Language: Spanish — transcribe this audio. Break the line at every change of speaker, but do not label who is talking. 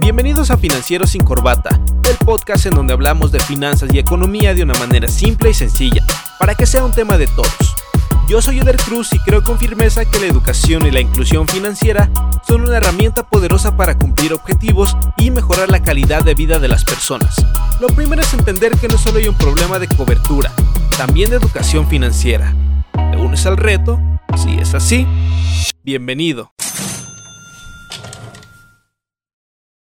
Bienvenidos a Financieros sin Corbata, el podcast en donde hablamos de finanzas y economía de una manera simple y sencilla, para que sea un tema de todos. Yo soy Eder Cruz y creo con firmeza que la educación y la inclusión financiera son una herramienta poderosa para cumplir objetivos y mejorar la calidad de vida de las personas. Lo primero es entender que no solo hay un problema de cobertura, también de educación financiera. ¿Te unes al reto? Si es así, bienvenido.